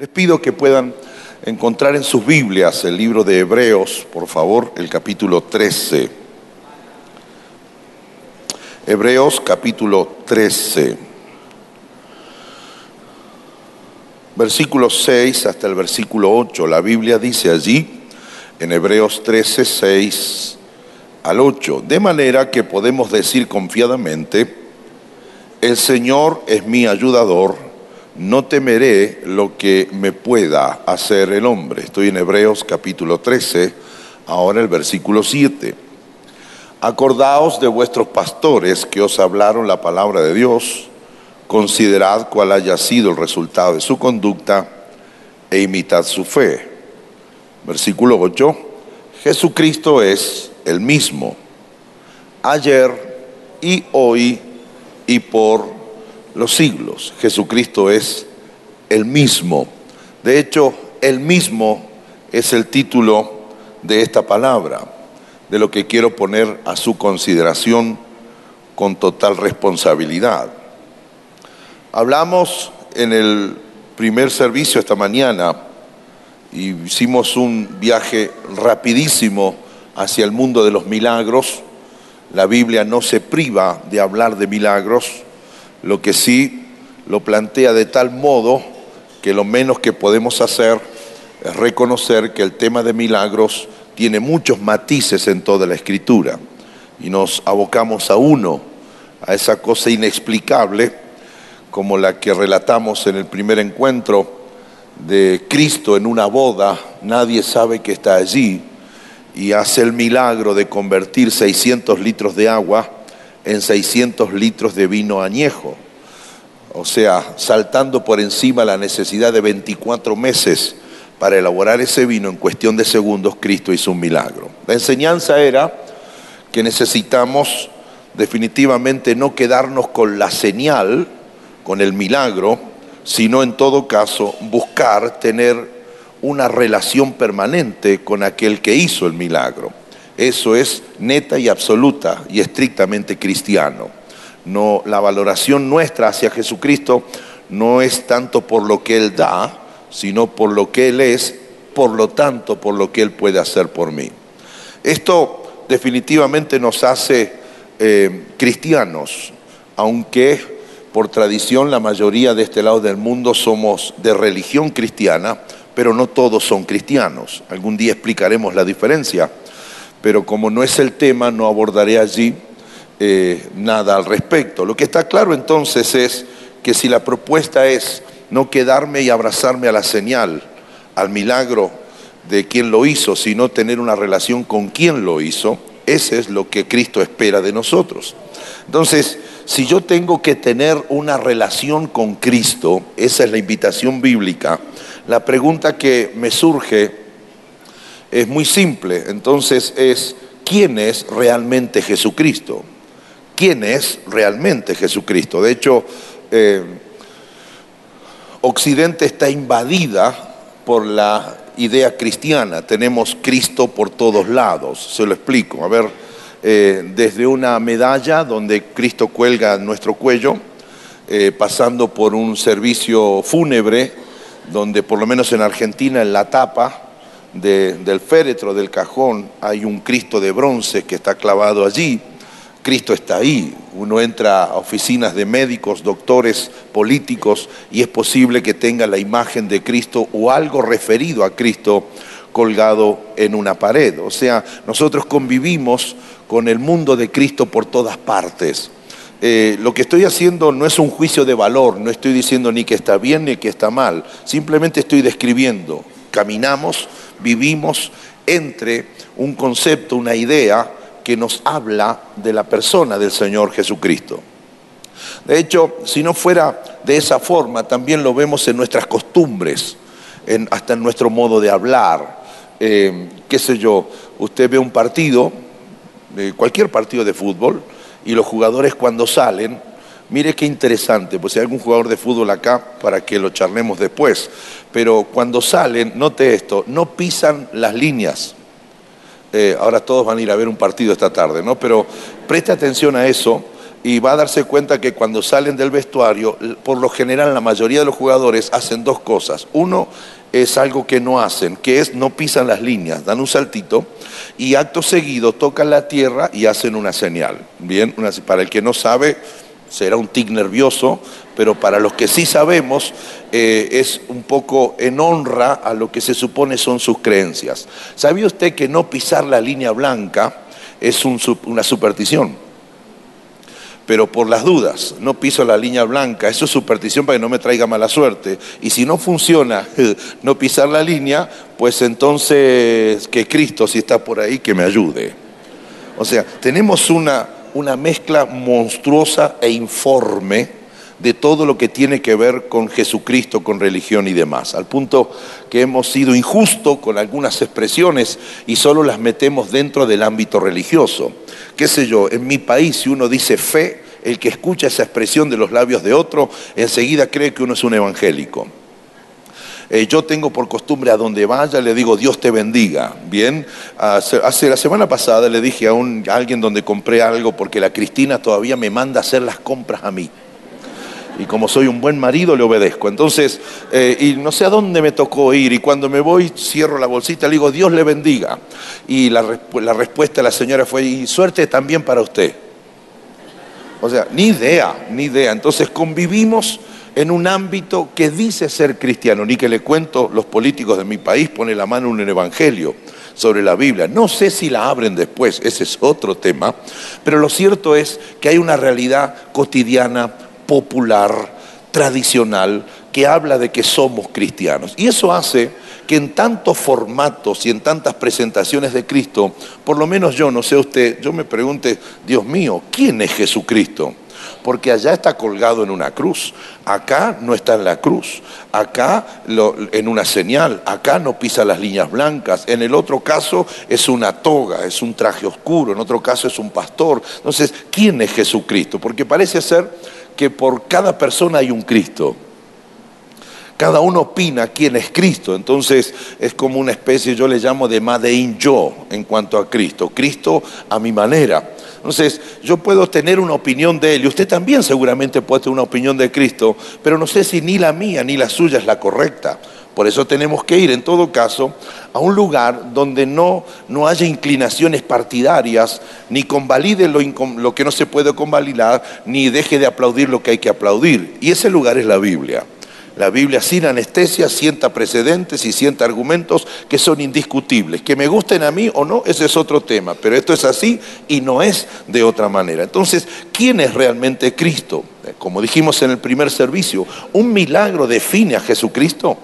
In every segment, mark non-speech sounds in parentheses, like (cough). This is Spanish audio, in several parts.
Les pido que puedan encontrar en sus Biblias el libro de Hebreos, por favor, el capítulo 13. Hebreos capítulo 13. Versículo 6 hasta el versículo 8. La Biblia dice allí, en Hebreos 13, 6 al 8, de manera que podemos decir confiadamente, el Señor es mi ayudador no temeré lo que me pueda hacer el hombre. Estoy en Hebreos capítulo 13, ahora el versículo 7. Acordaos de vuestros pastores que os hablaron la palabra de Dios, considerad cuál haya sido el resultado de su conducta e imitad su fe. Versículo 8. Jesucristo es el mismo, ayer y hoy y por los siglos. Jesucristo es el mismo. De hecho, el mismo es el título de esta palabra, de lo que quiero poner a su consideración con total responsabilidad. Hablamos en el primer servicio esta mañana y hicimos un viaje rapidísimo hacia el mundo de los milagros. La Biblia no se priva de hablar de milagros, lo que sí lo plantea de tal modo que lo menos que podemos hacer es reconocer que el tema de milagros tiene muchos matices en toda la escritura. Y nos abocamos a uno, a esa cosa inexplicable como la que relatamos en el primer encuentro de Cristo en una boda, nadie sabe que está allí y hace el milagro de convertir 600 litros de agua en 600 litros de vino añejo. O sea, saltando por encima la necesidad de 24 meses para elaborar ese vino en cuestión de segundos, Cristo hizo un milagro. La enseñanza era que necesitamos definitivamente no quedarnos con la señal, con el milagro, sino en todo caso buscar tener una relación permanente con aquel que hizo el milagro. Eso es neta y absoluta y estrictamente cristiano. No, la valoración nuestra hacia Jesucristo no es tanto por lo que Él da, sino por lo que Él es, por lo tanto, por lo que Él puede hacer por mí. Esto definitivamente nos hace eh, cristianos, aunque por tradición la mayoría de este lado del mundo somos de religión cristiana, pero no todos son cristianos. Algún día explicaremos la diferencia pero como no es el tema, no abordaré allí eh, nada al respecto. Lo que está claro entonces es que si la propuesta es no quedarme y abrazarme a la señal, al milagro de quien lo hizo, sino tener una relación con quien lo hizo, ese es lo que Cristo espera de nosotros. Entonces, si yo tengo que tener una relación con Cristo, esa es la invitación bíblica, la pregunta que me surge es muy simple. Entonces es, ¿quién es realmente Jesucristo? ¿Quién es realmente Jesucristo? De hecho, eh, Occidente está invadida por la idea cristiana. Tenemos Cristo por todos lados. Se lo explico. A ver, eh, desde una medalla donde Cristo cuelga nuestro cuello, eh, pasando por un servicio fúnebre, donde por lo menos en Argentina en la tapa del féretro del cajón hay un Cristo de bronce que está clavado allí. Cristo está ahí. Uno entra a oficinas de médicos, doctores, políticos y es posible que tenga la imagen de Cristo o algo referido a Cristo colgado en una pared. O sea, nosotros convivimos con el mundo de Cristo por todas partes. Eh, lo que estoy haciendo no es un juicio de valor, no estoy diciendo ni que está bien ni que está mal, simplemente estoy describiendo. Caminamos vivimos entre un concepto, una idea que nos habla de la persona del Señor Jesucristo. De hecho, si no fuera de esa forma, también lo vemos en nuestras costumbres, hasta en nuestro modo de hablar. Eh, qué sé yo, usted ve un partido, cualquier partido de fútbol, y los jugadores cuando salen Mire qué interesante, pues si hay algún jugador de fútbol acá para que lo charlemos después, pero cuando salen, note esto, no pisan las líneas. Eh, ahora todos van a ir a ver un partido esta tarde, ¿no? Pero preste atención a eso. y va a darse cuenta que cuando salen del vestuario, por lo general la mayoría de los jugadores hacen dos cosas. Uno es algo que no hacen, que es no pisan las líneas, dan un saltito y acto seguido tocan la tierra y hacen una señal. Bien, para el que no sabe, será un tic nervioso, pero para los que sí sabemos, eh, es un poco en honra a lo que se supone son sus creencias. ¿Sabía usted que no pisar la línea blanca es una superstición? pero por las dudas, no piso la línea blanca, eso es superstición para que no me traiga mala suerte. Y si no funciona (laughs) no pisar la línea, pues entonces que Cristo, si está por ahí, que me ayude. O sea, tenemos una, una mezcla monstruosa e informe de todo lo que tiene que ver con Jesucristo, con religión y demás, al punto que hemos sido injustos con algunas expresiones y solo las metemos dentro del ámbito religioso qué sé yo, en mi país si uno dice fe, el que escucha esa expresión de los labios de otro, enseguida cree que uno es un evangélico. Eh, yo tengo por costumbre a donde vaya, le digo Dios te bendiga. Bien, hace, la semana pasada le dije a, un, alguien donde compré algo porque la Cristina todavía me manda a hacer las compras a mí y como soy un buen marido le obedezco. Entonces, eh, y no sé a dónde me tocó ir y cuando me voy cierro la bolsita, le digo, Dios le bendiga. Y la, la respuesta de la señora fue, y suerte también para usted. O sea, ni idea, ni idea. Entonces convivimos en un ámbito que dice ser cristiano, ni que le cuento, los políticos de mi país ponen la mano en un evangelio sobre la Biblia. No sé si la abren después, ese es otro tema, pero lo cierto es que hay una realidad cotidiana popular, tradicional, que habla de que somos cristianos. Y eso hace que en tantos formatos y en tantas presentaciones de Cristo, por lo menos yo, no sé usted, yo me pregunte, Dios mío, ¿quién es Jesucristo? Porque allá está colgado en una cruz, acá no está en la cruz, acá en una señal, acá no pisa las líneas blancas, en el otro caso es una toga, es un traje oscuro, en otro caso es un pastor. Entonces, ¿quién es Jesucristo? Porque parece ser que por cada persona hay un Cristo. Cada uno opina quién es Cristo, entonces es como una especie, yo le llamo de Madein yo en cuanto a Cristo, Cristo a mi manera. Entonces, yo puedo tener una opinión de Él y usted también seguramente puede tener una opinión de Cristo, pero no sé si ni la mía ni la suya es la correcta. Por eso tenemos que ir, en todo caso, a un lugar donde no, no haya inclinaciones partidarias, ni convalide lo, lo que no se puede convalidar, ni deje de aplaudir lo que hay que aplaudir. Y ese lugar es la Biblia. La Biblia sin anestesia sienta precedentes y sienta argumentos que son indiscutibles. Que me gusten a mí o no, ese es otro tema, pero esto es así y no es de otra manera. Entonces, ¿quién es realmente Cristo? Como dijimos en el primer servicio, ¿un milagro define a Jesucristo?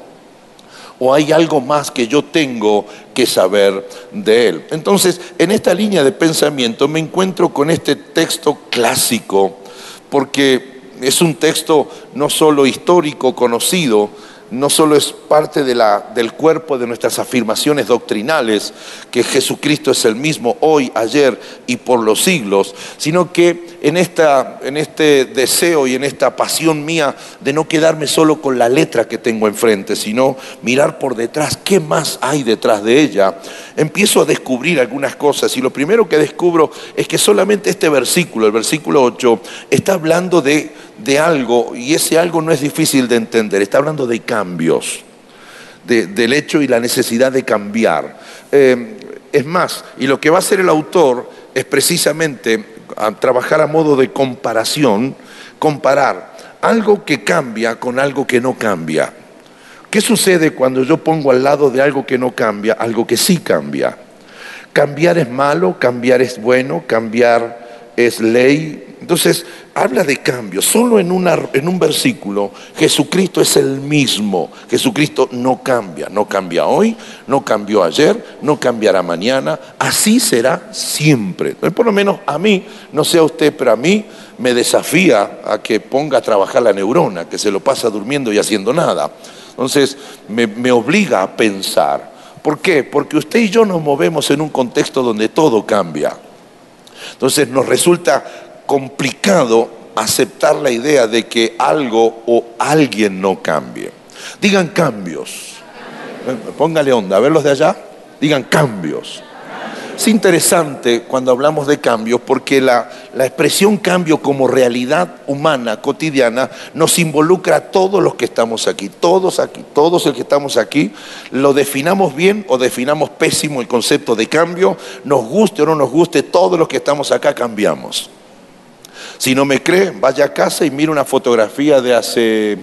o hay algo más que yo tengo que saber de él. Entonces, en esta línea de pensamiento me encuentro con este texto clásico, porque es un texto no solo histórico, conocido, no solo es parte del cuerpo de nuestras afirmaciones doctrinales, que Jesucristo es el mismo hoy, ayer y por los siglos, sino que en, esta, en este deseo y en esta pasión mía de no quedarme solo con la letra que tengo enfrente, sino mirar por detrás qué más hay detrás de ella, empiezo a descubrir algunas cosas y lo primero que descubro es que solamente este versículo, el versículo 8, está hablando de de algo, y ese algo no es difícil de entender, está hablando de cambios, del hecho y la necesidad de cambiar. Eh, es más, y lo que va a hacer el autor es precisamente trabajar a modo de comparación, comparar algo que cambia con algo que no cambia. ¿Qué sucede cuando yo pongo al lado de algo que no cambia algo que sí cambia? Cambiar es malo, cambiar es bueno, cambiar es ley. Entonces, habla de cambio. Solo en, un versículo Jesucristo es el mismo. Jesucristo no cambia. No cambia hoy, no cambió ayer, no cambiará mañana. Así será siempre. Por lo menos a mí, no sé a usted, pero a mí me desafía a que ponga a trabajar la neurona, que se lo pasa durmiendo y haciendo nada. Entonces me obliga a pensar. ¿Por qué? Porque usted y yo nos movemos en un contexto donde todo cambia. Entonces nos resulta complicado aceptar la idea de que algo o alguien no cambie. Digan cambios. Póngale onda, a ver los de allá. Digan cambios. es interesante cuando hablamos de cambios porque la, la, expresión cambio como realidad humana, cotidiana, nos involucra a todos los que estamos aquí, todos aquí, todos los que estamos aquí, lo definamos bien o definamos pésimo el concepto de cambio, nos guste o no nos guste, todos los que estamos acá cambiamos. Si no me cree, vaya a casa y mire una fotografía de hace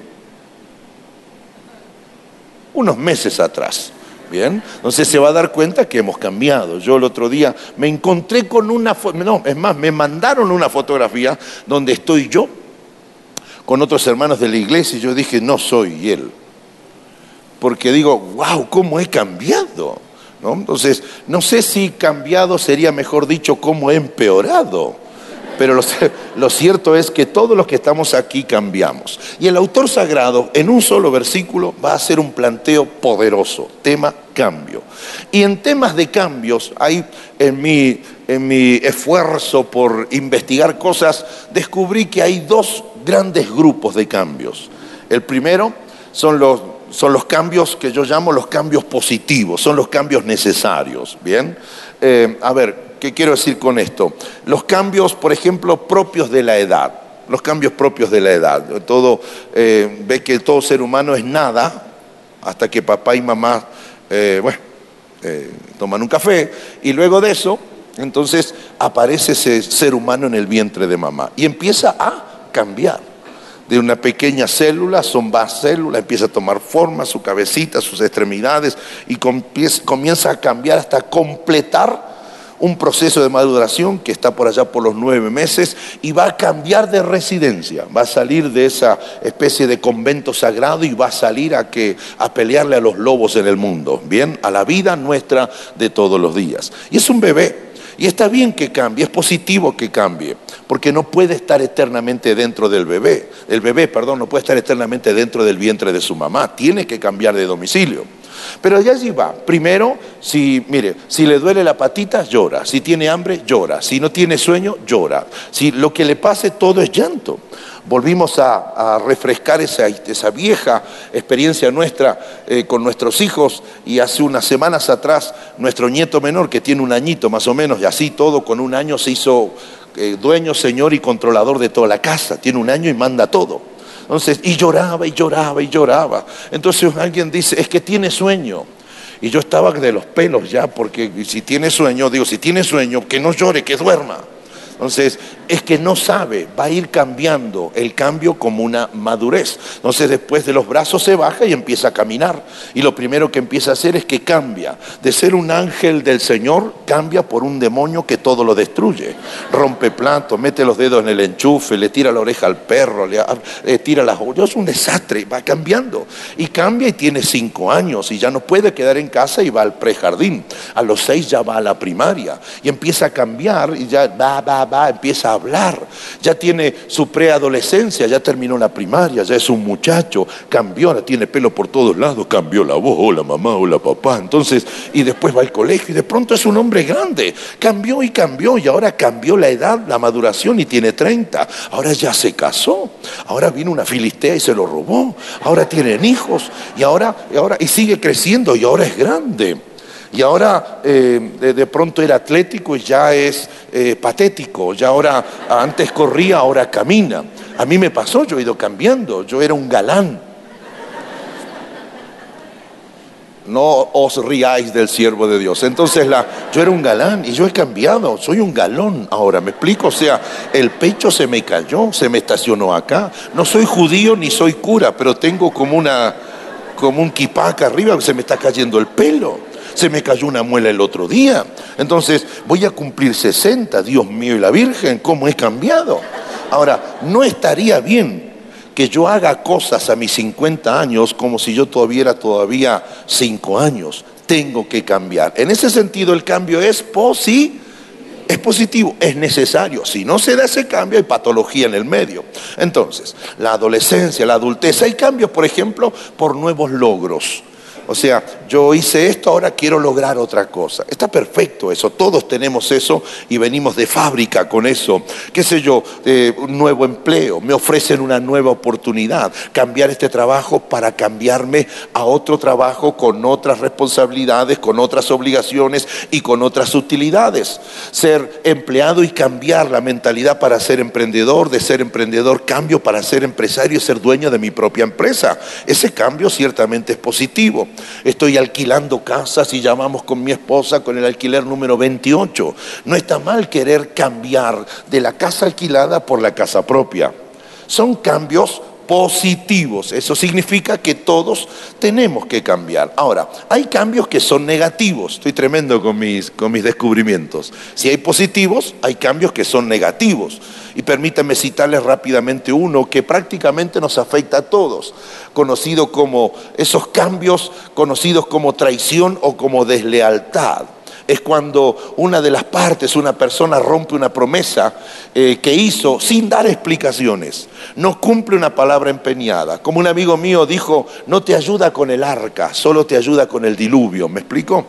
unos meses atrás. Bien, entonces se va a dar cuenta que hemos cambiado. Yo el otro día me encontré con una, no, es más, me mandaron una fotografía donde estoy yo con otros hermanos de la iglesia y yo dije, no soy él. Porque digo, wow, ¿cómo he cambiado? ¿No? Entonces, no sé si cambiado sería mejor dicho, cómo he empeorado. Pero (laughs) lo, cierto es que todos los que estamos aquí cambiamos. Y el autor sagrado, en un solo versículo, va a hacer un planteo poderoso, tema cambio. Y en temas de cambios, hay en mi, en mi esfuerzo por investigar cosas, descubrí que hay dos grandes grupos de cambios. El primero son los, son los cambios que yo llamo los cambios positivos, son los cambios necesarios. Bien, eh, a ver, ¿Qué quiero decir con esto? Los cambios, por ejemplo, propios de la edad. Los cambios propios de la edad. Todo, eh, ve que todo ser humano es nada hasta que papá y mamá, eh, bueno, toman un café y luego de eso, entonces aparece ese ser humano en el vientre de mamá y empieza a cambiar. De una pequeña célula, son más células, empieza a tomar forma, su cabecita, sus extremidades y comienza a cambiar hasta completar un proceso de maduración que está por allá por los nueve meses y va a cambiar de residencia, va a salir de esa especie de convento sagrado y va a salir a, que, a pelearle a los lobos en el mundo, bien, a la vida nuestra de todos los días. Y es un bebé. Y está bien que cambie, es positivo que cambie, porque no puede estar eternamente dentro del bebé. El bebé, perdón, no puede estar eternamente dentro del vientre de su mamá, tiene que cambiar de domicilio. Pero ya allí va. Primero, si, mire, si le duele la patita, llora. Si tiene hambre, llora. Si no tiene sueño, llora. Si lo que le pase, todo es llanto. Volvimos a, refrescar esa, vieja experiencia nuestra eh, con nuestros hijos y hace unas semanas atrás nuestro nieto menor, que tiene un añito más o menos, y así todo con un año se hizo eh, dueño, señor y controlador de toda la casa. Tiene un año y manda todo. Entonces, y lloraba y lloraba y lloraba. Entonces alguien dice, es que tiene sueño. Y yo estaba de los pelos ya, porque si tiene sueño, digo, si tiene sueño, que no llore, que duerma. Entonces, es que no sabe, va a ir cambiando el cambio como una madurez. Entonces, después de los brazos se baja y empieza a caminar. Y lo primero que empieza a hacer es que cambia. De ser un ángel del Señor, cambia por un demonio que todo lo destruye. Rompe platos, mete los dedos en el enchufe, le tira la oreja al perro, le, tira las ollas. Es un desastre, va cambiando. Y cambia y tiene cinco años y ya no puede quedar en casa y va al prejardín. A los seis ya va a la primaria y empieza a cambiar y ya va, va, va empieza a hablar, ya tiene su preadolescencia, ya terminó la primaria, ya es un muchacho, cambió, ahora tiene pelo por todos lados, cambió la voz, hola mamá, hola papá, entonces, y después va al colegio y de pronto es un hombre grande, cambió y cambió y ahora cambió la edad, la maduración y tiene 30, ahora ya se casó, ahora vino una filistea y se lo robó, ahora tienen hijos y ahora, y ahora, y sigue creciendo y ahora es grande. Y ahora eh, de, pronto era atlético y ya es eh, patético. Ya ahora, antes corría, ahora camina. A mí me pasó, yo he ido cambiando. Yo era un galán. No os riáis del siervo de Dios. Entonces yo era un galán y yo he cambiado. Soy un galón ahora. ¿Me explico? O sea, el pecho se me cayó, se me estacionó acá. No soy judío ni soy cura, pero tengo como una como un kipaca arriba, se me está cayendo el pelo. Se me cayó una muela el otro día. Entonces, voy a cumplir 60, Dios mío y la Virgen, ¿cómo he cambiado? Ahora, no estaría bien que yo haga cosas a mis 50 años como si yo tuviera todavía 5 años. Tengo que cambiar. En ese sentido, el cambio es positivo. Es positivo, es necesario. Si no se da ese cambio, hay patología en el medio. Entonces, la adolescencia, la adultez, hay cambios, por ejemplo, por nuevos logros O sea, yo hice esto, ahora quiero lograr otra cosa. Está perfecto eso, todos tenemos eso y venimos de fábrica con eso. ¿Qué sé yo? Eh, un nuevo empleo, me ofrecen una nueva oportunidad, cambiar este trabajo para cambiarme a otro trabajo con otras responsabilidades, con otras obligaciones y con otras utilidades. Ser empleado y cambiar la mentalidad para ser emprendedor, de ser emprendedor cambio para ser empresario y ser dueño de mi propia empresa. Ese cambio ciertamente es positivo. Estoy alquilando casas y llamamos con mi esposa con el alquiler número 28. No está mal querer cambiar de la casa alquilada por la casa propia. Son cambios positivos. Eso significa que todos tenemos que cambiar. Ahora, hay cambios que son negativos. Estoy tremendo con mis, con mis descubrimientos. Si hay positivos, hay cambios que son negativos. Y permítanme citarles rápidamente uno que prácticamente nos afecta a todos, conocido como esos cambios conocidos como traición o como deslealtad es cuando una de las partes, una persona rompe una promesa eh, que hizo sin dar explicaciones, no cumple una palabra empeñada. Como un amigo mío dijo, no te ayuda con el arca, solo te ayuda con el diluvio. ¿Me explico?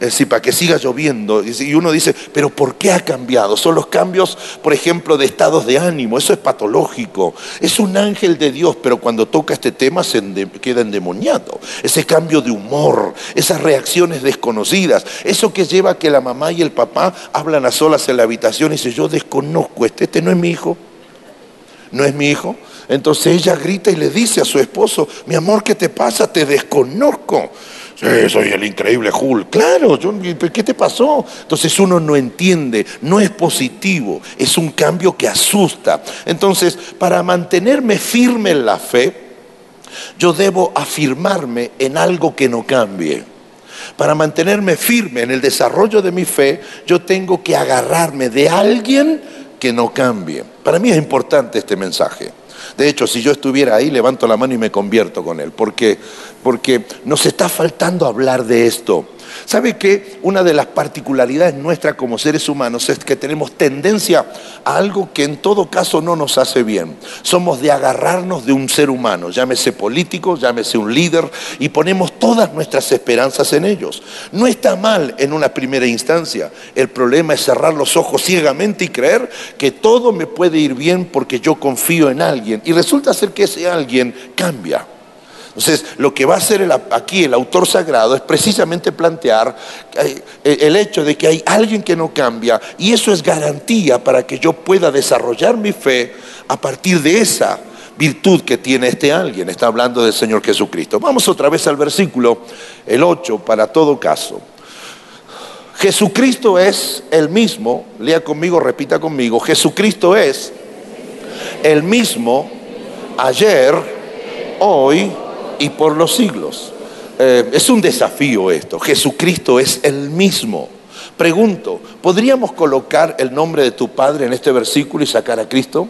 Es para que siga lloviendo. Y uno dice, pero ¿por qué ha cambiado? Son los cambios, por ejemplo, de estados de ánimo. Eso es patológico. Es un ángel de Dios, pero cuando toca este tema se queda endemoniado. Ese cambio de humor, esas reacciones desconocidas, eso que lleva a que la mamá y el papá hablan a solas en la habitación y dicen, yo desconozco, este, este no es mi hijo. No es mi hijo. Entonces ella grita y le dice a su esposo, mi amor, ¿qué te pasa? Te desconozco. Sí, soy el increíble Hulk. Claro, ¿qué te pasó? Entonces uno no entiende, no es positivo, es un cambio que asusta. Entonces, para mantenerme firme en la fe, yo debo afirmarme en algo que no cambie. Para mantenerme firme en el desarrollo de mi fe, yo tengo que agarrarme de alguien que no cambie. Para mí es importante este mensaje. De hecho, si yo estuviera ahí, levanto la mano y me convierto con él, porque, porque nos está faltando hablar de esto. ¿Sabe que una de las particularidades nuestras como seres humanos es que tenemos tendencia a algo que en todo caso no nos hace bien? Somos de agarrarnos de un ser humano, llámese político, llámese un líder, y ponemos todas nuestras esperanzas en ellos. No está mal en una primera instancia. El problema es cerrar los ojos ciegamente y creer que todo me puede ir bien porque yo confío en alguien. Y resulta ser que ese alguien cambia. Entonces, lo que va a hacer aquí el autor sagrado es precisamente plantear eh, el hecho de que hay alguien que no cambia y eso es garantía para que yo pueda desarrollar mi fe a partir de esa virtud que tiene este alguien. Está hablando del Señor Jesucristo. Vamos otra vez al versículo, el 8, para todo caso. Jesucristo es el mismo, lea conmigo, repita conmigo, Jesucristo es el mismo ayer, hoy y por los siglos. Eh, es un desafío esto. Jesucristo es el mismo. Pregunto, ¿podríamos colocar el nombre de tu Padre en este versículo y sacar a Cristo?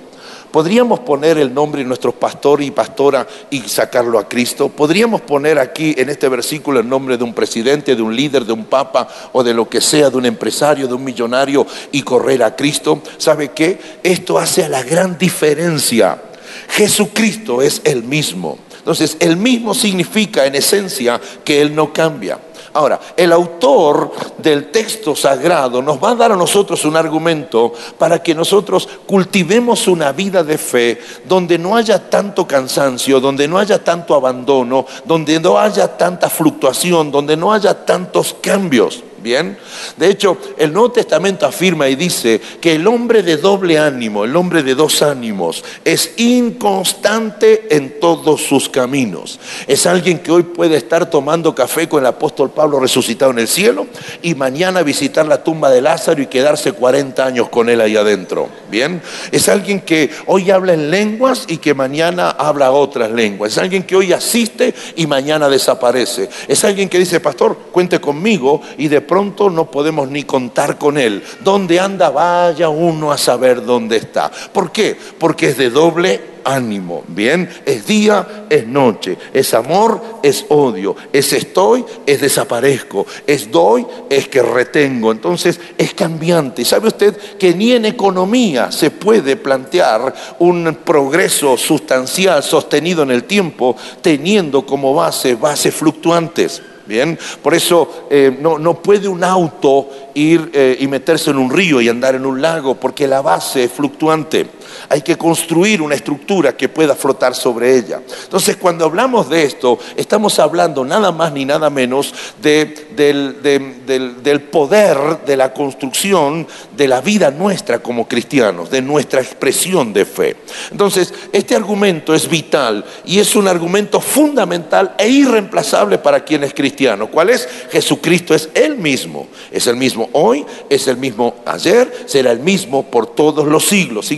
¿Podríamos poner el nombre de nuestro pastor y pastora y sacarlo a Cristo? ¿Podríamos poner aquí en este versículo el nombre de un presidente, de un líder, de un papa o de lo que sea, de un empresario, de un millonario y correr a Cristo? ¿Sabe qué? Esto hace la gran diferencia. Jesucristo es el mismo. Entonces, el mismo significa en esencia que Él no cambia. Ahora, el autor del texto sagrado nos va a dar a nosotros un argumento para que nosotros cultivemos una vida de fe donde no haya tanto cansancio, donde no haya tanto abandono, donde no haya tanta fluctuación, donde no haya tantos cambios. Bien, de hecho, el Nuevo Testamento afirma y dice que el hombre de doble ánimo, el hombre de dos ánimos, es inconstante en todos sus caminos. Es alguien que hoy puede estar tomando café con el apóstol Pablo resucitado en el cielo y mañana visitar la tumba de Lázaro y quedarse 40 años con él ahí adentro. Bien, es alguien que hoy habla en lenguas y que mañana habla otras lenguas. Es alguien que hoy asiste y mañana desaparece. Es alguien que dice, pastor, cuente conmigo y de pronto no podemos ni contar con él. ¿Dónde anda? Vaya uno a saber dónde está. ¿Por qué? Porque es de doble ánimo, ¿bien? Es día, es noche, es amor, es odio, es estoy, es desaparezco, es doy, es que retengo. Entonces es cambiante. ¿Sabe usted que ni en economía se puede plantear un progreso sustancial sostenido en el tiempo teniendo como base bases fluctuantes? Bien, por eso eh, no, puede un auto ir eh, y meterse en un río y andar en un lago, porque la base es fluctuante. Hay que construir una estructura que pueda flotar sobre ella. Entonces, cuando hablamos de esto, estamos hablando nada más ni nada menos de, del, del poder de la construcción de la vida nuestra como cristianos, de nuestra expresión de fe. Entonces, este argumento es vital y es un argumento fundamental e irreemplazable para quien es cristiano. ¿Cuál es? Jesucristo es el mismo. Es el mismo hoy, es el mismo ayer, será el mismo por todos los siglos.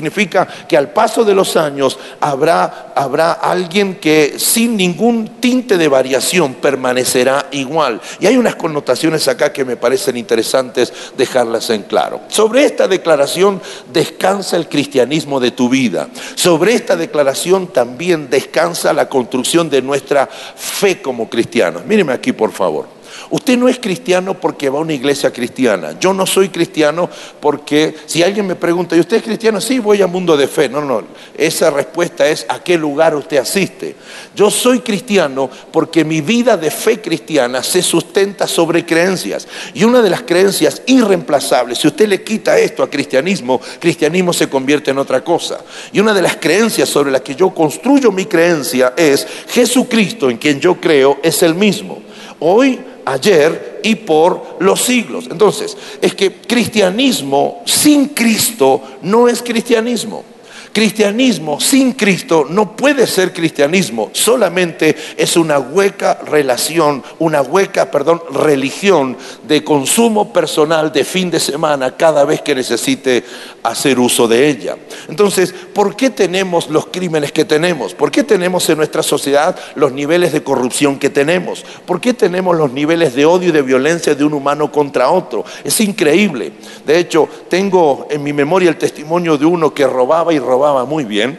Que al paso de los años habrá, habrá alguien que sin ningún tinte de variación permanecerá igual. Y hay unas connotaciones acá que me parecen interesantes dejarlas en claro. Sobre esta declaración descansa el cristianismo de tu vida. Sobre esta declaración también descansa la construcción de nuestra fe como cristianos. Míreme aquí, por favor. Usted no es cristiano porque va a una iglesia cristiana. Yo no soy cristiano porque si alguien me pregunta, ¿y usted es cristiano? Sí, voy a mundo de fe. No, no, esa respuesta es ¿a qué lugar usted asiste? Yo soy cristiano porque mi vida de fe cristiana se sustenta sobre creencias. Y una de las creencias irreemplazables, si usted le quita esto a cristianismo, cristianismo se convierte en otra cosa. Y una de las creencias sobre las que yo construyo mi creencia es Jesucristo en quien yo creo es el mismo. Hoy ayer y por los siglos. Entonces, es que cristianismo sin Cristo no es cristianismo. Cristianismo sin Cristo no puede ser cristianismo, solamente es una hueca relación, una hueca, perdón, religión de consumo personal de fin de semana cada vez que necesite hacer uso de ella. Entonces, ¿por qué tenemos los crímenes que tenemos? ¿Por qué tenemos en nuestra sociedad los niveles de corrupción que tenemos? ¿Por qué tenemos los niveles de odio y de violencia de un humano contra otro? Es increíble. De hecho, tengo en mi memoria el testimonio de uno que robaba y robaba muy bien.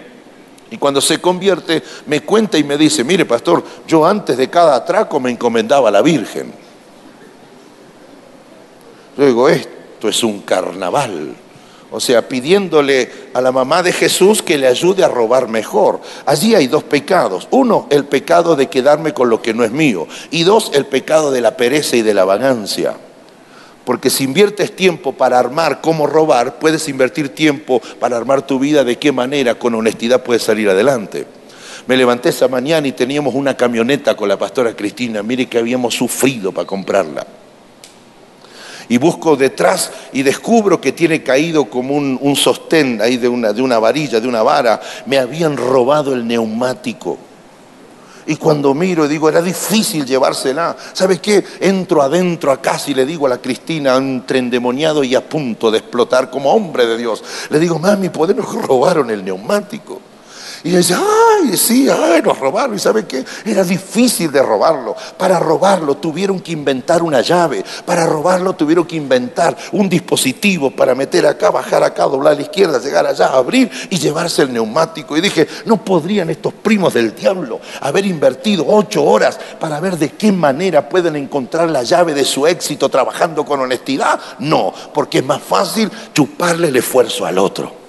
Y cuando se convierte, me cuenta y me dice, mire pastor, yo antes de cada atraco me encomendaba a la Virgen. Yo digo, esto es un carnaval. O sea, pidiéndole a la mamá de Jesús que le ayude a robar mejor. Allí hay dos pecados. Uno, el pecado de quedarme con lo que no es mío. Y dos, el pecado de la pereza y de la vagancia. Porque si inviertes tiempo para armar cómo robar, puedes invertir tiempo para armar tu vida de qué manera con honestidad puedes salir adelante. Me levanté esa mañana y teníamos una camioneta con la pastora Cristina. Mire que habíamos sufrido para comprarla y busco detrás y descubro que tiene caído como un, sostén ahí de una, de una varilla, de una vara. Me habían robado el neumático. Y cuando miro y digo, era difícil llevársela. ¿Sabes qué? Entro adentro a casa y le digo a la Cristina, entre endemoniado y a punto de explotar como hombre de Dios. Le digo, mami, ¿podemos robaron el neumático? Y dice, ay, sí, ay, nos robaron. ¿Y sabe qué? Era difícil de robarlo. Para robarlo tuvieron que inventar una llave. Para robarlo tuvieron que inventar un dispositivo para meter acá, bajar acá, doblar a la izquierda, llegar allá, abrir y llevarse el neumático. Y dije, no podrían estos primos del diablo haber invertido ocho horas para ver de qué manera pueden encontrar la llave de su éxito trabajando con honestidad. No, porque es más fácil chuparle el esfuerzo al otro.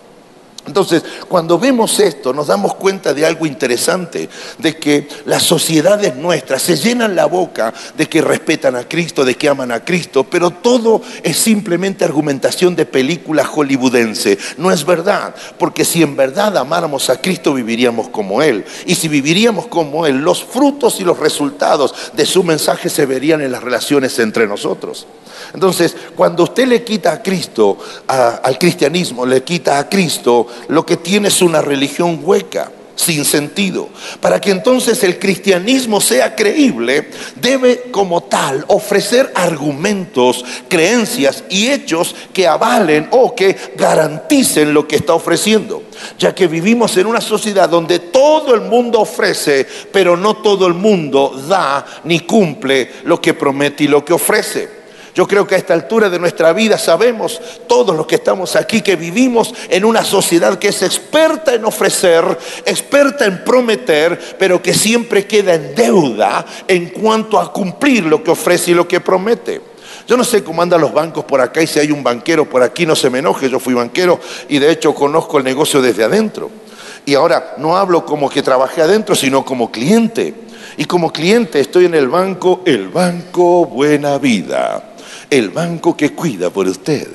Entonces, cuando vemos esto, nos damos cuenta de algo interesante, de que las sociedades nuestras se llenan la boca de que respetan a Cristo, de que aman a Cristo, pero todo es simplemente argumentación de película hollywoodense. No es verdad, porque si en verdad amáramos a Cristo, viviríamos como Él. Y si viviríamos como Él, los frutos y los resultados de su mensaje se verían en las relaciones entre nosotros. Entonces, cuando usted le quita a Cristo, al cristianismo, le quita a Cristo, lo que tiene es una religión hueca sin sentido. Para que entonces el cristianismo sea creíble, debe como tal ofrecer argumentos, creencias y hechos que avalen o que garanticen lo que está ofreciendo. Ya que vivimos en una sociedad donde todo el mundo ofrece, pero no todo el mundo da ni cumple lo que promete y lo que ofrece. Yo creo que a esta altura de nuestra vida sabemos, todos los que estamos aquí, que vivimos en una sociedad que es experta en ofrecer, experta en prometer, pero que siempre queda en deuda en cuanto a cumplir lo que ofrece y lo que promete. Yo no sé cómo andan los bancos por acá y si hay un banquero por aquí, no se me enoje, yo fui banquero y de hecho conozco el negocio desde adentro. Y ahora no hablo como que trabajé adentro, sino como cliente. Y como cliente estoy en el banco, el banco Buena Vida el banco que cuida por usted.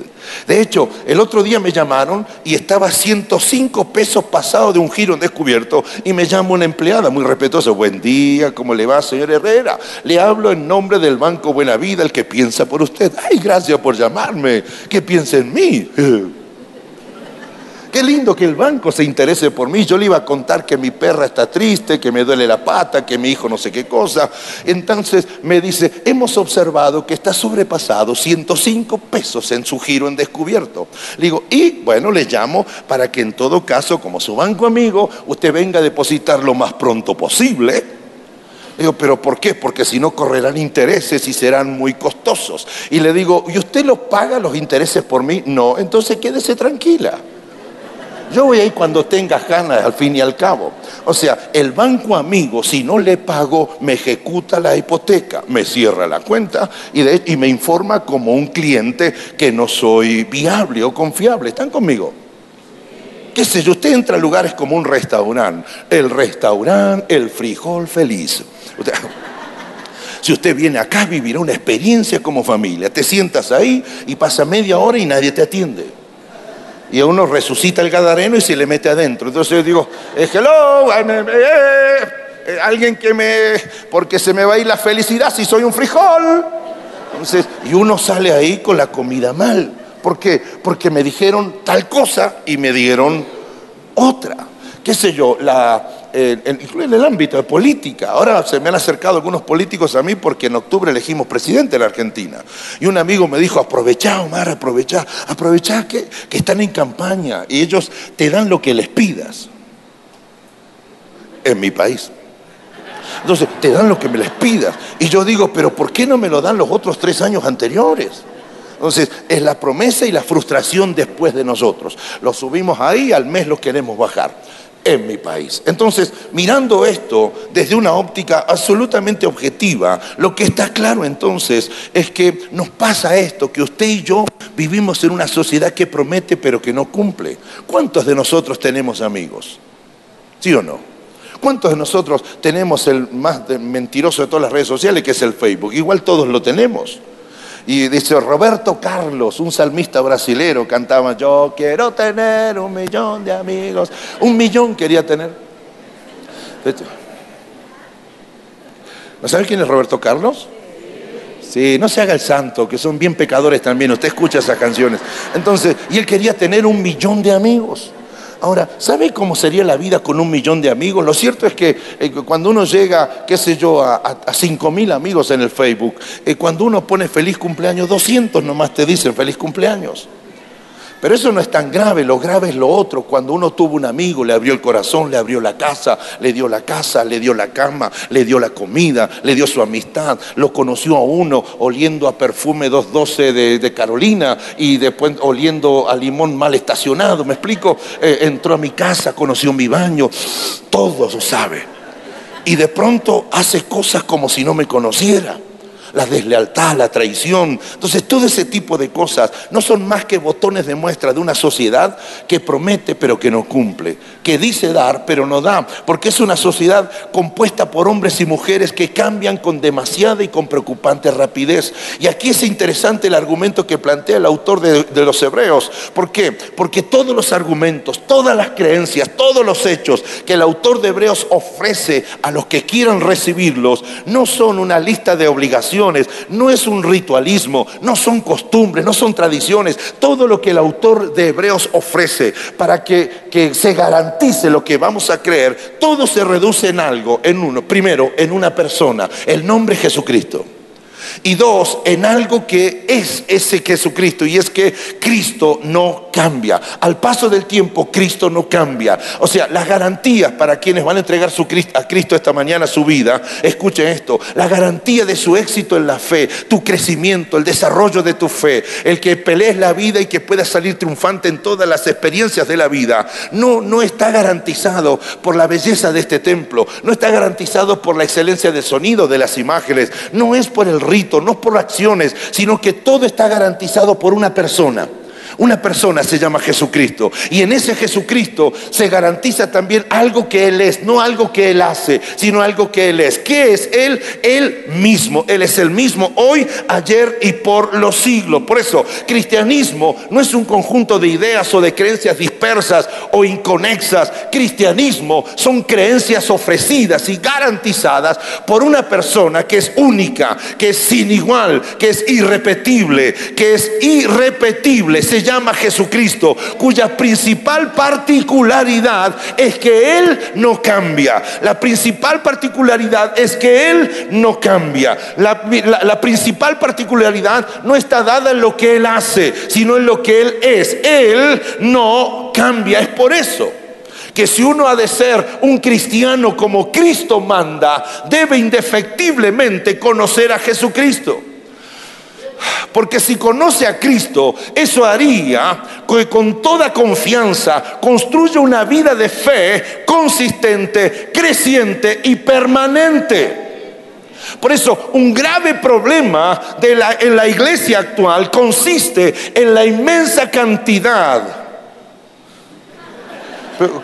De hecho, el otro día me llamaron y estaba 105 pesos pasado de un giro en descubierto y me llama una empleada muy respetuosa. Buen día, ¿cómo le va, señor Herrera? Le hablo en nombre del Banco Buena Vida, el que piensa por usted. Ay, gracias por llamarme. ¿Qué piensa en mí? Qué lindo que el banco se interese por mí. Yo le iba a contar que mi perra está triste, que me duele la pata, que mi hijo no sé qué cosa. Entonces me dice, hemos observado que está sobrepasado 105 pesos en su giro en descubierto. Le digo, y bueno, le llamo para que en todo caso, como su banco amigo, usted venga a depositar lo más pronto posible. Le digo, pero ¿por qué? Porque si no correrán intereses y serán muy costosos. Y le digo, ¿y usted los paga los intereses por mí? No, entonces quédese tranquila. Yo voy ahí cuando tenga ganas, al fin y al cabo. O sea, el banco amigo, si no le pago, me ejecuta la hipoteca, me cierra la cuenta y, y me informa como un cliente que no soy viable o confiable. ¿Están conmigo? qué sé yo, usted entra a lugares como un restaurante, el restaurante, el frijol feliz. (laughs) Si usted viene acá, vivirá una experiencia como familia. Te sientas ahí y pasa media hora y nadie te atiende y a uno resucita el gadareno y se le mete adentro. Entonces yo digo, hello, eh, eh, alguien que me, porque se me va a ir la felicidad si soy un frijol. Entonces, y uno sale ahí con la comida mal. ¿Por qué? Porque me dijeron tal cosa y me dieron otra. ¿Qué sé yo? La, incluye en el ámbito de política. Ahora se me han acercado algunos políticos a mí porque en octubre elegimos presidente de la Argentina. Y un amigo me dijo, aprovechá, Omar, aprovechá, aprovechá que, que están en campaña y ellos te dan lo que les pidas. En mi país. Entonces, te dan lo que me les pidas. Y yo digo, pero ¿por qué no me lo dan los otros tres años anteriores? Entonces, es la promesa y la frustración después de nosotros. Lo subimos ahí, al mes lo queremos bajar en mi país. Entonces, mirando esto desde una óptica absolutamente objetiva, lo que está claro entonces es que nos pasa esto, que usted y yo vivimos en una sociedad que promete pero que no cumple. ¿Cuántos de nosotros tenemos amigos? ¿Sí o no? ¿Cuántos de nosotros tenemos el más mentiroso de todas las redes sociales, que es el Facebook? Igual todos lo tenemos. Y dice Roberto Carlos, un salmista brasilero, cantaba, yo quiero tener un millón de amigos. Un millón quería tener. ¿No sabe quién es Roberto Carlos? Sí, no se haga el santo, que son bien pecadores también. Usted escucha esas canciones. Entonces, y él quería tener un millón de amigos. Ahora, ¿sabe cómo sería la vida con un millón de amigos? Lo cierto es que eh, cuando uno llega, qué sé yo, a, cinco mil amigos en el Facebook, eh, cuando uno pone feliz cumpleaños, 200 nomás te dicen feliz cumpleaños. Pero eso no es tan grave, lo grave es lo otro. Cuando uno tuvo un amigo, le abrió el corazón, le abrió la casa, le dio la casa, le dio la cama, le dio la comida, le dio su amistad, lo conoció a uno oliendo a perfume 212 de, de Carolina y después oliendo a limón mal estacionado, ¿me explico? Eh, entró a mi casa, conoció mi baño, todo lo sabe. Y de pronto hace cosas como si no me conociera la deslealtad, la traición. Entonces, todo ese tipo de cosas no son más que botones de muestra de una sociedad que promete pero que no cumple, que dice dar pero no da, porque es una sociedad compuesta por hombres y mujeres que cambian con demasiada y con preocupante rapidez. Y aquí es interesante el argumento que plantea el autor de, los Hebreos. ¿Por qué? Porque todos los argumentos, todas las creencias, todos los hechos que el autor de Hebreos ofrece a los que quieran recibirlos no son una lista de obligaciones no es un ritualismo, no son costumbres, no son tradiciones. Todo lo que el autor de Hebreos ofrece para que, que se garantice lo que vamos a creer, todo se reduce en algo, en uno. Primero, en una persona, el nombre Jesucristo. Y dos, en algo que es ese Jesucristo, y es que Cristo no cambia. Al paso del tiempo, Cristo no cambia. O sea, las garantías para quienes van a entregar a Cristo esta mañana su vida, escuchen esto, la garantía de su éxito en la fe, tu crecimiento, el desarrollo de tu fe, el que pelees la vida y que puedas salir triunfante en todas las experiencias de la vida, no, no está garantizado por la belleza de este templo, no está garantizado por la excelencia del sonido de las imágenes, no es por el no por acciones, sino que todo está garantizado por una persona. Una persona se llama Jesucristo y en ese Jesucristo se garantiza también algo que Él es, no algo que Él hace, sino algo que Él es. ¿Qué es Él? Él mismo. Él es el mismo hoy, ayer y por los siglos. Por eso, cristianismo no es un conjunto de ideas o de creencias dispersas o inconexas. Cristianismo son creencias ofrecidas y garantizadas por una persona que es única, que es sin igual, que es irrepetible, que es irrepetible. Llama Jesucristo, cuya principal particularidad es que Él no cambia. La principal particularidad es que Él no cambia. La, principal particularidad no está dada en lo que Él hace, sino en lo que Él es. Él no cambia. Es por eso que si uno ha de ser un cristiano como Cristo manda, debe indefectiblemente conocer a Jesucristo. Porque si conoce a Cristo, eso haría que con toda confianza construya una vida de fe consistente, creciente y permanente. Por eso, un grave problema en la iglesia actual consiste en la inmensa cantidad.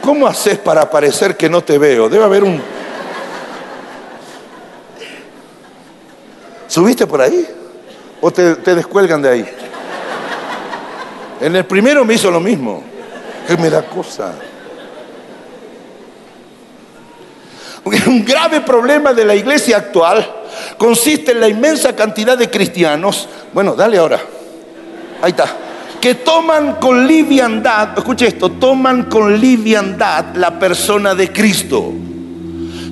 ¿Cómo haces para parecer que no te veo? Debe haber un... ¿Subiste por ahí? O te, descuelgan de ahí. En el primero me hizo lo mismo. Que me da cosa. (laughs) Un grave problema de la iglesia actual consiste en la inmensa cantidad de cristianos, bueno, dale ahora, ahí está, que toman con liviandad, escuche esto, toman con liviandad la persona de Cristo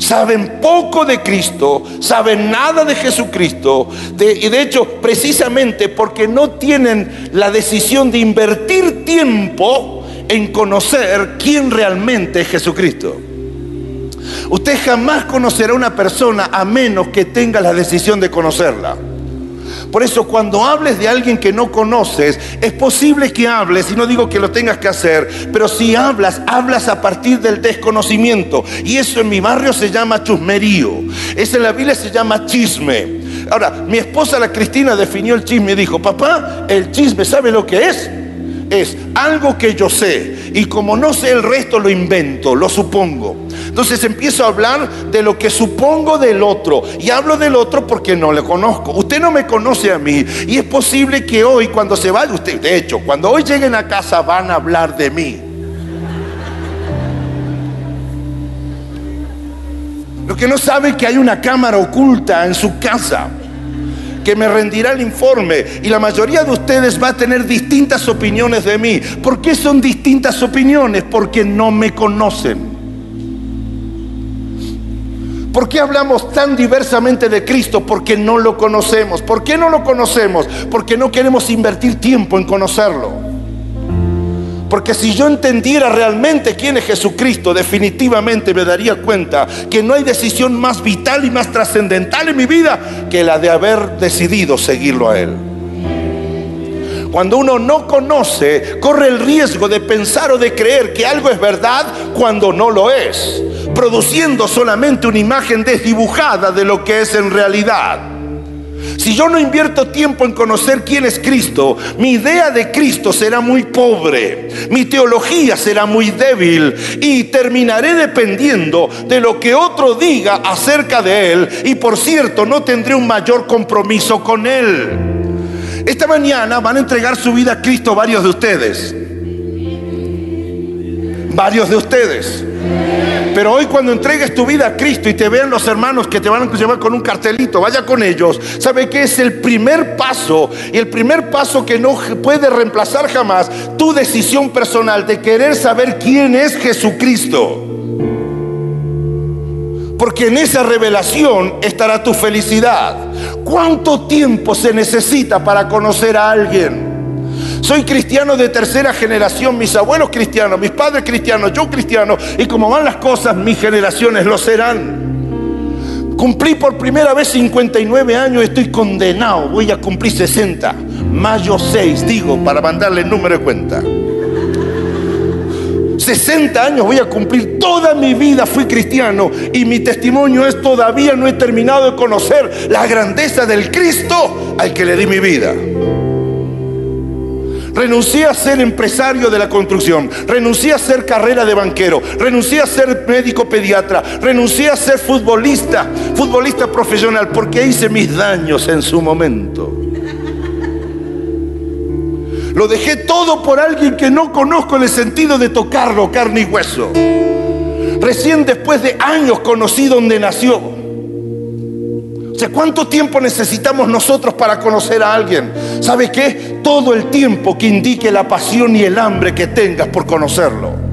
saben poco de Cristo, saben nada de Jesucristo. y de hecho, precisamente porque no tienen la decisión de invertir tiempo en conocer quién realmente es Jesucristo. Usted jamás conocerá a una persona a menos que tenga la decisión de conocerla. Por eso cuando hables de alguien que no conoces, es posible que hables, y no digo que lo tengas que hacer, pero si hablas, hablas a partir del desconocimiento. Y eso en mi barrio se llama chusmerío. Eso en la Biblia se llama chisme. Ahora, mi esposa la Cristina definió el chisme y dijo, papá, el chisme, ¿sabe lo que es? Es algo que yo sé y como no sé el resto lo invento, lo supongo. Entonces empiezo a hablar de lo que supongo del otro y hablo del otro porque no le conozco. Usted no me conoce a mí y es posible que hoy cuando se vaya usted, de hecho, cuando hoy lleguen a casa van a hablar de mí. Lo que no sabe es que hay una cámara oculta en su casa que me rendirá el informe y la mayoría de ustedes va a tener distintas opiniones de mí. ¿Por qué son distintas opiniones? Porque no me conocen. ¿Por qué hablamos tan diversamente de Cristo? Porque no lo conocemos. ¿Por qué no lo conocemos? Porque no queremos invertir tiempo en conocerlo. Porque si yo entendiera realmente quién es Jesucristo, definitivamente me daría cuenta que no hay decisión más vital y más trascendental en mi vida que la de haber decidido seguirlo a Él. Cuando uno no conoce, corre el riesgo de pensar o de creer que algo es verdad cuando no lo es, produciendo solamente una imagen desdibujada de lo que es en realidad. Si yo no invierto tiempo en conocer quién es Cristo, mi idea de Cristo será muy pobre, mi teología será muy débil y terminaré dependiendo de lo que otro diga acerca de Él y por cierto no tendré un mayor compromiso con Él. Esta mañana van a entregar su vida a Cristo varios de ustedes. Varios de ustedes. Pero hoy cuando entregues tu vida a Cristo y te vean los hermanos que te van a llevar con un cartelito, vaya con ellos, sabe que es el primer paso y el primer paso que no puede reemplazar jamás tu decisión personal de querer saber quién es Jesucristo. Porque en esa revelación estará tu felicidad. ¿Cuánto tiempo se necesita para conocer a alguien? Soy cristiano de tercera generación, mis abuelos cristianos, mis padres cristianos, yo cristiano, y como van las cosas, mis generaciones lo serán. Cumplí por primera vez 59 años, estoy condenado, voy a cumplir 60. Mayo 6, digo, para mandarle el número de cuenta. 60 años voy a cumplir, toda mi vida fui cristiano y mi testimonio es todavía no he terminado de conocer la grandeza del Cristo al que le di mi vida. Renuncié a ser empresario de la construcción, renuncié a ser carrera de banquero, renuncié a ser médico pediatra, renuncié a ser futbolista, futbolista profesional, porque hice mis daños en su momento. Lo dejé todo por alguien que no conozco en el sentido de tocarlo, carne y hueso. Recién después de años conocí donde nació. O sea, ¿cuánto tiempo necesitamos nosotros para conocer a alguien? ¿Sabe qué? Todo el tiempo que indique la pasión y el hambre que tengas por conocerlo.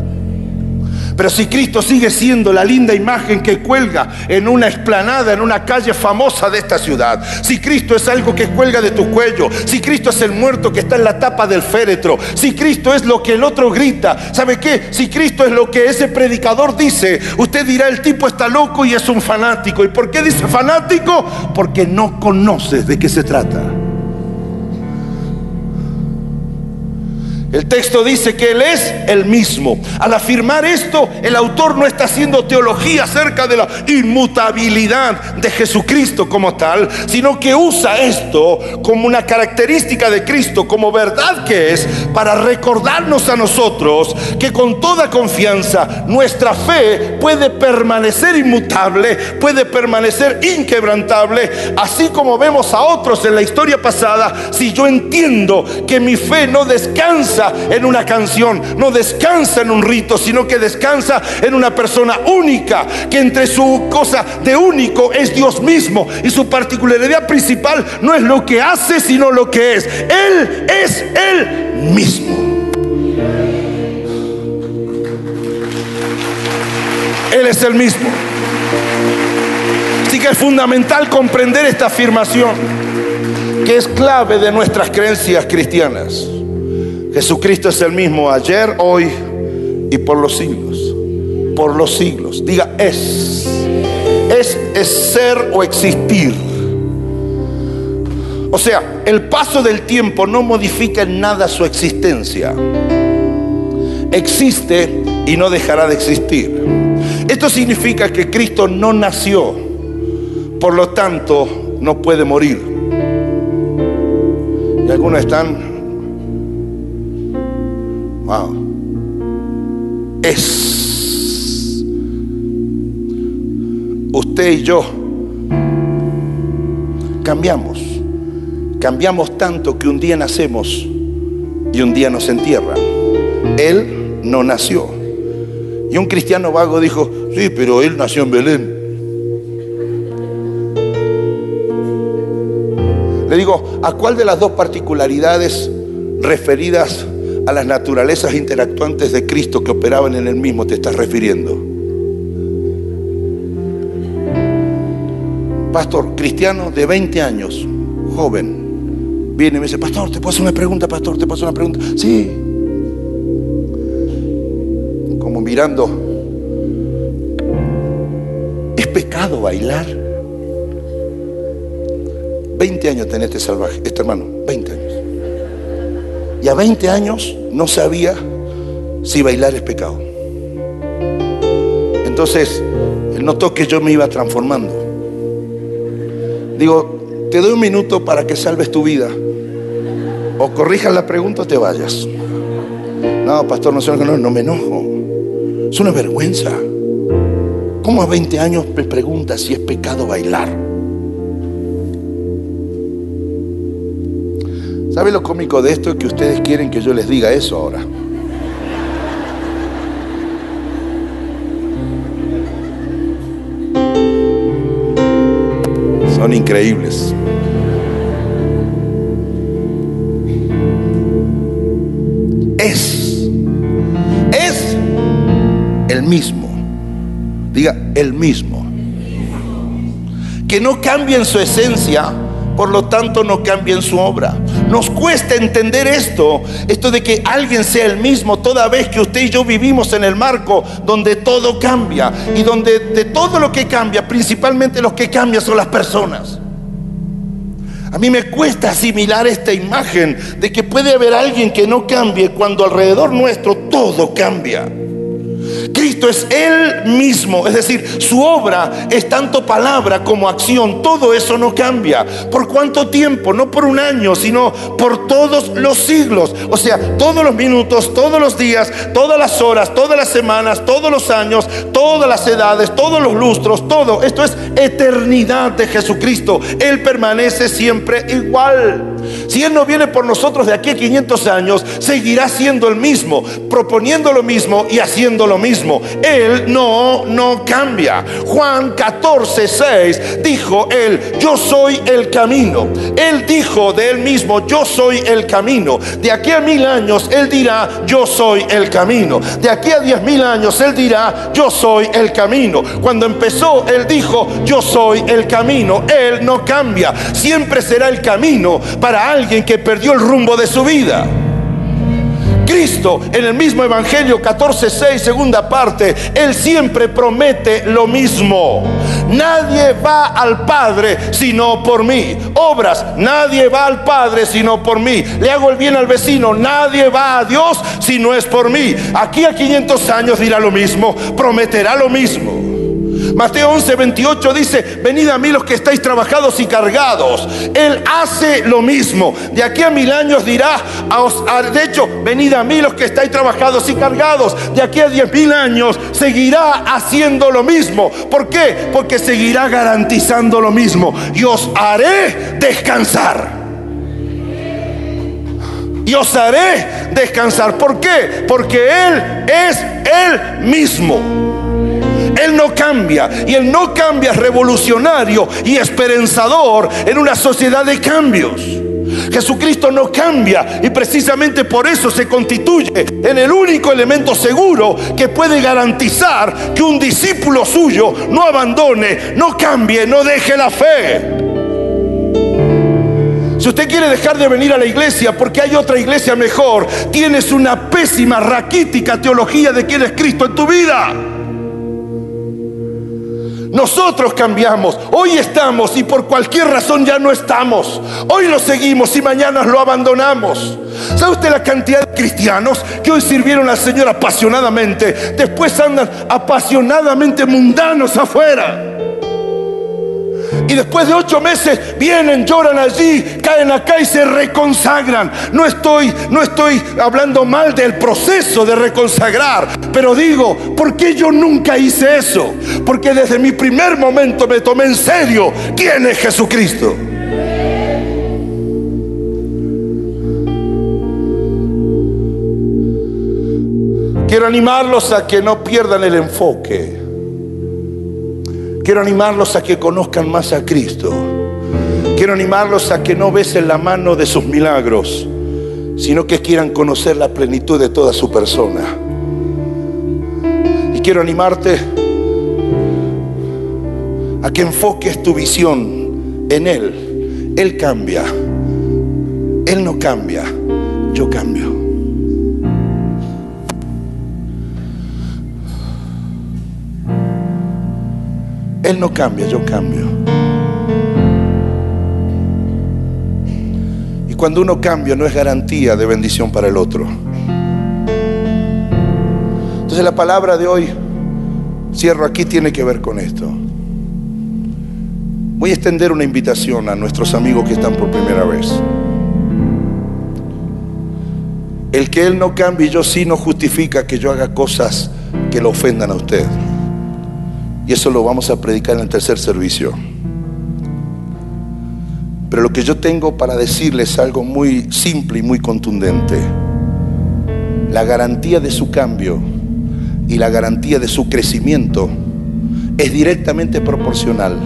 Pero si Cristo sigue siendo la linda imagen que cuelga en una explanada, en una calle famosa de esta ciudad, si Cristo es algo que cuelga de tu cuello, si Cristo es el muerto que está en la tapa del féretro, si Cristo es lo que el otro grita, ¿sabe qué? Si Cristo es lo que ese predicador dice, usted dirá, el tipo está loco y es un fanático. ¿Y por qué dice fanático? Porque no conoces de qué se trata. El texto dice que Él es el mismo. Al afirmar esto, el autor no está haciendo teología acerca de la inmutabilidad de Jesucristo como tal, sino que usa esto como una característica de Cristo, como verdad que es, para recordarnos a nosotros que con toda confianza nuestra fe puede permanecer inmutable, puede permanecer inquebrantable, así como vemos a otros en la historia pasada, si yo entiendo que mi fe no descansa en una canción, no descansa en un rito, sino que descansa en una persona única, que entre su cosa de único es Dios mismo y su particularidad principal no es lo que hace, sino lo que es. Él es Él mismo. Él es el mismo. Así que es fundamental comprender esta afirmación, que es clave de nuestras creencias cristianas. Jesucristo es el mismo ayer, hoy y por los siglos. Por los siglos. Diga es. Es, ser o existir. O sea, el paso del tiempo no modifica en nada su existencia. Existe y no dejará de existir. Esto significa que Cristo no nació, por lo tanto no puede morir. Y algunos están es usted y yo cambiamos. Cambiamos tanto que un día nacemos y un día nos entierran. Él no nació. Y un cristiano vago dijo, sí, pero él nació en Belén. Le digo, ¿a cuál de las dos particularidades referidas a las naturalezas interactuantes de Cristo que operaban en el mismo te estás refiriendo? Pastor, cristiano de 20 años, joven, viene y me dice, pastor, ¿te puedo hacer una pregunta, pastor? ¿Te puedo hacer una pregunta? Sí. Como mirando, ¿es pecado bailar? 20 años tenés este salvaje, este hermano, 20 años. Y a 20 años no sabía si bailar es pecado. Entonces, él notó que yo me iba transformando. Digo, te doy un minuto para que salves tu vida. O corrijas la pregunta o te vayas. No, pastor, no, no, no me enojo. Es una vergüenza. ¿Cómo a 20 años me preguntas si es pecado bailar? ¿Sabe lo cómico de esto? Que ustedes quieren que yo les diga eso ahora. Son increíbles. Es, es el mismo. Diga, el mismo. Que no cambia en su esencia por lo tanto no cambien su obra. Nos cuesta entender esto, esto de que alguien sea el mismo toda vez que usted y yo vivimos en el marco donde todo cambia y donde de todo lo que cambia, principalmente los que cambian son las personas. A mí me cuesta asimilar esta imagen de que puede haber alguien que no cambie cuando alrededor nuestro todo cambia. Cristo es Él mismo, es decir, su obra es tanto palabra como acción, todo eso no cambia. ¿Por cuánto tiempo? No por un año, sino por todos los siglos. O sea, todos los minutos, todos los días, todas las horas, todas las semanas, todos los años, todas las edades, todos los lustros, todo. Esto es eternidad de Jesucristo. Él permanece siempre igual. Si Él no viene por nosotros de aquí a 500 años, seguirá siendo el mismo, proponiendo lo mismo y haciendo lo mismo. Él no, no cambia. Juan 14, 6 dijo Él, yo soy el camino. Él dijo de Él mismo, yo soy el camino. De aquí a mil años Él dirá, yo soy el camino. De aquí a diez mil años Él dirá, yo soy el camino. Cuando empezó Él dijo, yo soy el camino. Él no cambia. Siempre será el camino para alguien que perdió el rumbo de su vida. Cristo en el mismo Evangelio 14.6, segunda parte, Él siempre promete lo mismo. Nadie va al Padre sino por mí. Obras, nadie va al Padre sino por mí. Le hago el bien al vecino, nadie va a Dios si no es por mí. Aquí a 500 años dirá lo mismo, prometerá lo mismo. Mateo 11, 28 dice, venid a mí los que estáis trabajados y cargados. Él hace lo mismo. De aquí a mil años dirá, de hecho, venid a mí los que estáis trabajados y cargados. De aquí a diez mil años seguirá haciendo lo mismo. ¿Por qué? Porque seguirá garantizando lo mismo. Y os haré descansar. Y os haré descansar. ¿Por qué? Porque Él es Él mismo. Él no cambia. Y el no cambia revolucionario y esperanzador en una sociedad de cambios. Jesucristo no cambia y precisamente por eso se constituye en el único elemento seguro que puede garantizar que un discípulo suyo no abandone, no cambie, no deje la fe. Si usted quiere dejar de venir a la iglesia porque hay otra iglesia mejor, tienes una pésima, raquítica teología de quién es Cristo en tu vida. Nosotros cambiamos. Hoy estamos y por cualquier razón ya no estamos. Hoy lo seguimos y mañana lo abandonamos. ¿Sabe usted la cantidad de cristianos que hoy sirvieron al Señor apasionadamente? Después andan apasionadamente mundanos afuera. Y después de ocho meses vienen, lloran allí, caen acá y se reconsagran. No estoy, no estoy hablando mal del proceso de reconsagrar, pero digo, ¿por qué yo nunca hice eso? Porque desde mi primer momento me tomé en serio quién es Jesucristo. Quiero animarlos a que no pierdan el enfoque. Quiero animarlos a que conozcan más a Cristo. Quiero animarlos a que no besen la mano de sus milagros, sino que quieran conocer la plenitud de toda su persona. Y quiero animarte a que enfoques tu visión en Él. Él cambia. Él no cambia. Yo cambio. Él no cambia, yo cambio. Y cuando uno cambia no es garantía de bendición para el otro. Entonces la palabra de hoy, cierro aquí, tiene que ver con esto. Voy a extender una invitación a nuestros amigos que están por primera vez. El que Él no cambie yo sí no justifica que yo haga cosas que lo ofendan a usted. Y eso lo vamos a predicar en el tercer servicio. Pero lo que yo tengo para decirles es algo muy simple y muy contundente. La garantía de su cambio y la garantía de su crecimiento es directamente proporcional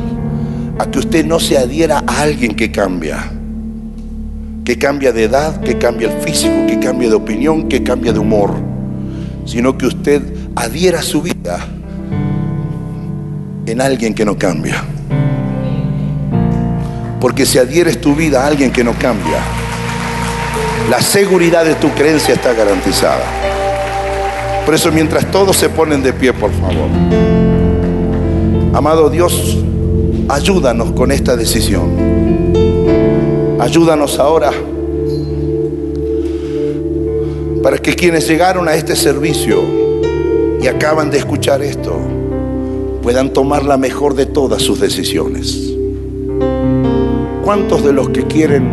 a que usted no se adhiera a alguien que cambia. Que cambia de edad, que cambia el físico, que cambia de opinión, que cambia de humor. Sino que usted adhiera a su vida en alguien que no cambia. Porque si adhieres tu vida a alguien que no cambia, la seguridad de tu creencia está garantizada. Por eso mientras todos se ponen de pie, por favor. Amado Dios, ayúdanos con esta decisión. Ayúdanos ahora para que quienes llegaron a este servicio y acaban de escuchar esto puedan tomar la mejor de todas sus decisiones. ¿Cuántos de los que quieren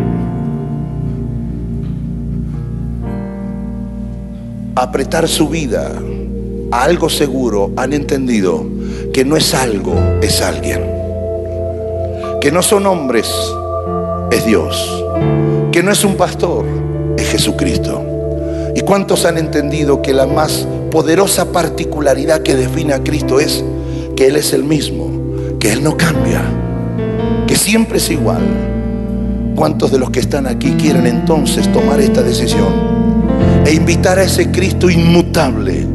apretar su vida a algo seguro han entendido que no es algo, es alguien? Que no son hombres, es Dios. Que no es un pastor, es Jesucristo. ¿Y cuántos han entendido que la más poderosa particularidad que define a Cristo es que Él es el mismo, que Él no cambia, que siempre es igual? ¿Cuántos de los que están aquí quieren entonces tomar esta decisión e invitar a ese Cristo inmutable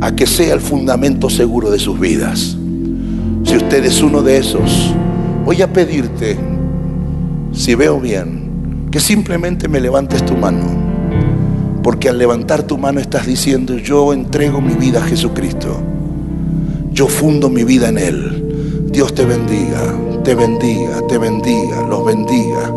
a que sea el fundamento seguro de sus vidas? Si usted es uno de esos, voy a pedirte, si veo bien, que simplemente me levantes tu mano porque al levantar tu mano estás diciendo, yo entrego mi vida a Jesucristo. Yo fundo mi vida en Él. Dios te bendiga, te bendiga, te bendiga, los bendiga.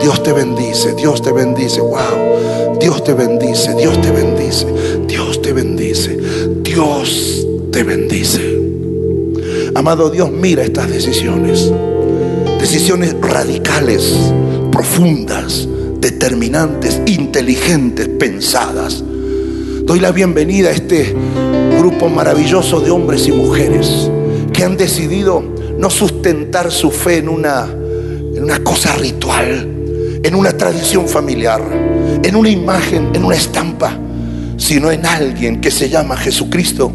Dios te bendice, Dios te bendice. Wow. Dios te bendice, Dios te bendice. Dios te bendice. Dios te bendice. Amado Dios, mira estas decisiones. Decisiones radicales, profundas determinantes, inteligentes, pensadas. Doy la bienvenida a este grupo maravilloso de hombres y mujeres que han decidido no sustentar su fe en una, en una cosa ritual, en una tradición familiar, en una imagen, en una estampa, sino en alguien que se llama Jesucristo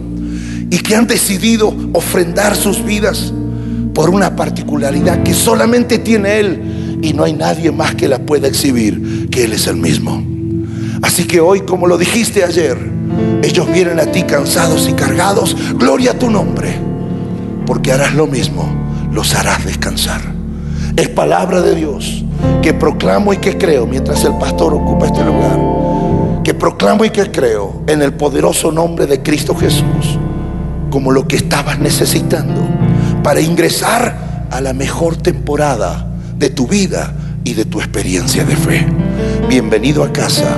y que han decidido ofrendar sus vidas por una particularidad que solamente tiene Él y no hay nadie más que la pueda exhibir que Él es el mismo. Así que hoy, como lo dijiste ayer, ellos vienen a ti cansados y cargados. Gloria a tu nombre, porque harás lo mismo, los harás descansar. Es palabra de Dios que proclamo y que creo mientras el pastor ocupa este lugar. Que proclamo y que creo en el poderoso nombre de Cristo Jesús como lo que estabas necesitando para ingresar a la mejor temporada de tu vida y de tu experiencia de fe. Bienvenido a casa